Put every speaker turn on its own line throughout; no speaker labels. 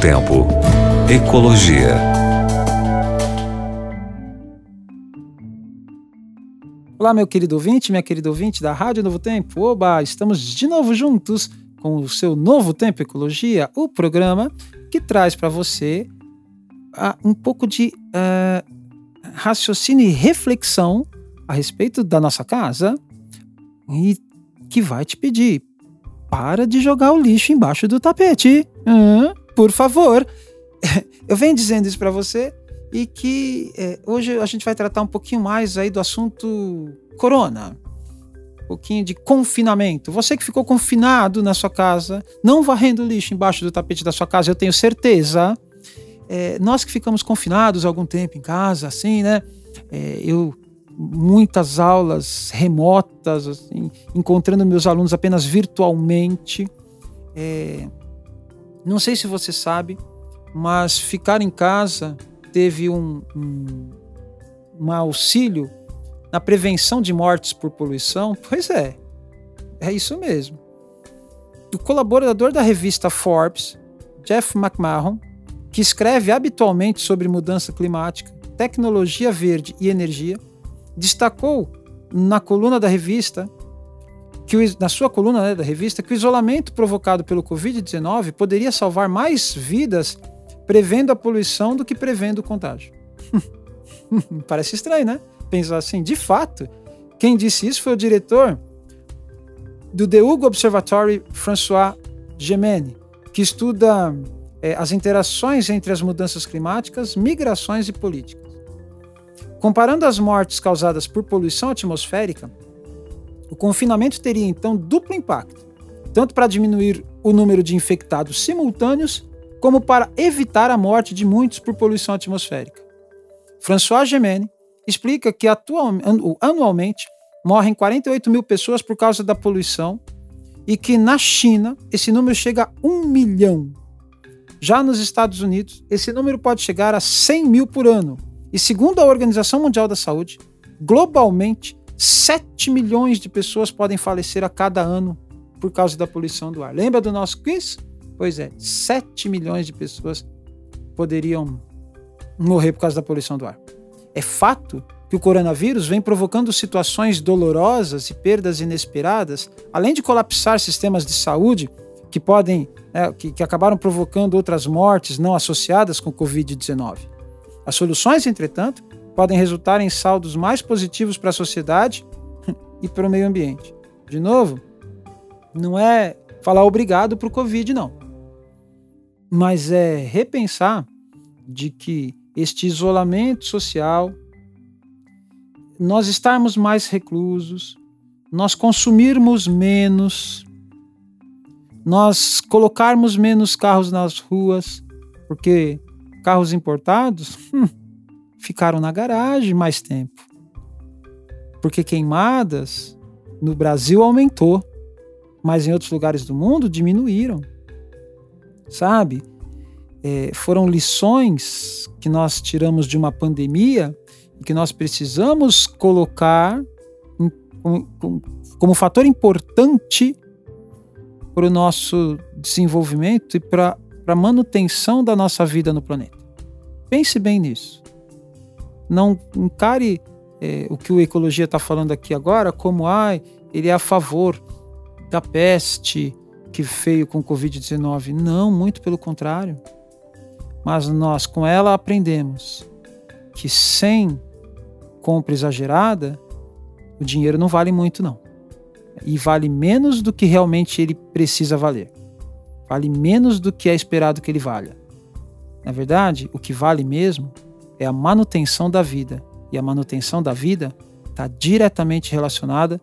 Tempo. Ecologia.
Olá, meu querido ouvinte, minha querida ouvinte da Rádio Novo Tempo. Oba, estamos de novo juntos com o seu Novo Tempo Ecologia, o programa que traz para você uh, um pouco de uh, raciocínio e reflexão a respeito da nossa casa e que vai te pedir para de jogar o lixo embaixo do tapete. Hum, por favor. Eu venho dizendo isso para você e que é, hoje a gente vai tratar um pouquinho mais aí do assunto corona. Um pouquinho de confinamento. Você que ficou confinado na sua casa, não varrendo lixo embaixo do tapete da sua casa, eu tenho certeza. É, nós que ficamos confinados algum tempo em casa, assim, né? É, eu muitas aulas remotas, assim, encontrando meus alunos apenas virtualmente. É, não sei se você sabe, mas ficar em casa teve um, um, um auxílio na prevenção de mortes por poluição? Pois é, é isso mesmo. O colaborador da revista Forbes, Jeff McMahon, que escreve habitualmente sobre mudança climática, tecnologia verde e energia, destacou na coluna da revista, que o, na sua coluna né, da revista, que o isolamento provocado pelo Covid-19 poderia salvar mais vidas prevendo a poluição do que prevendo o contágio. Parece estranho, né? Pensar assim. De fato, quem disse isso foi o diretor do The Hugo Observatory, François Gemene, que estuda é, as interações entre as mudanças climáticas, migrações e políticas. Comparando as mortes causadas por poluição atmosférica, o confinamento teria então duplo impacto, tanto para diminuir o número de infectados simultâneos, como para evitar a morte de muitos por poluição atmosférica. François Gemene explica que anualmente morrem 48 mil pessoas por causa da poluição e que na China esse número chega a 1 milhão. Já nos Estados Unidos, esse número pode chegar a 100 mil por ano, e segundo a Organização Mundial da Saúde, globalmente, 7 milhões de pessoas podem falecer a cada ano por causa da poluição do ar. Lembra do nosso quiz? Pois é, 7 milhões de pessoas poderiam morrer por causa da poluição do ar. É fato que o coronavírus vem provocando situações dolorosas e perdas inesperadas, além de colapsar sistemas de saúde que podem, né, que, que acabaram provocando outras mortes não associadas com o Covid-19. As soluções, entretanto, podem resultar em saldos mais positivos para a sociedade e para o meio ambiente. De novo, não é falar obrigado para o Covid, não. Mas é repensar de que este isolamento social, nós estarmos mais reclusos, nós consumirmos menos, nós colocarmos menos carros nas ruas, porque Carros importados hum, ficaram na garagem mais tempo. Porque queimadas no Brasil aumentou, mas em outros lugares do mundo diminuíram. Sabe? É, foram lições que nós tiramos de uma pandemia e que nós precisamos colocar em, como, como fator importante para o nosso desenvolvimento e para para a manutenção da nossa vida no planeta. Pense bem nisso. Não encare é, o que o Ecologia está falando aqui agora como ah, ele é a favor da peste que veio com o Covid-19. Não, muito pelo contrário. Mas nós, com ela, aprendemos que sem compra exagerada, o dinheiro não vale muito, não. E vale menos do que realmente ele precisa valer vale menos do que é esperado que ele valha. Na verdade, o que vale mesmo é a manutenção da vida, e a manutenção da vida está diretamente relacionada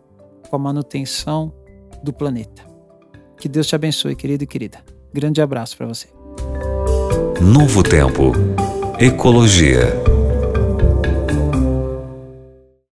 com a manutenção do planeta. Que Deus te abençoe, querido e querida. Grande abraço para você.
Novo Tempo. Ecologia.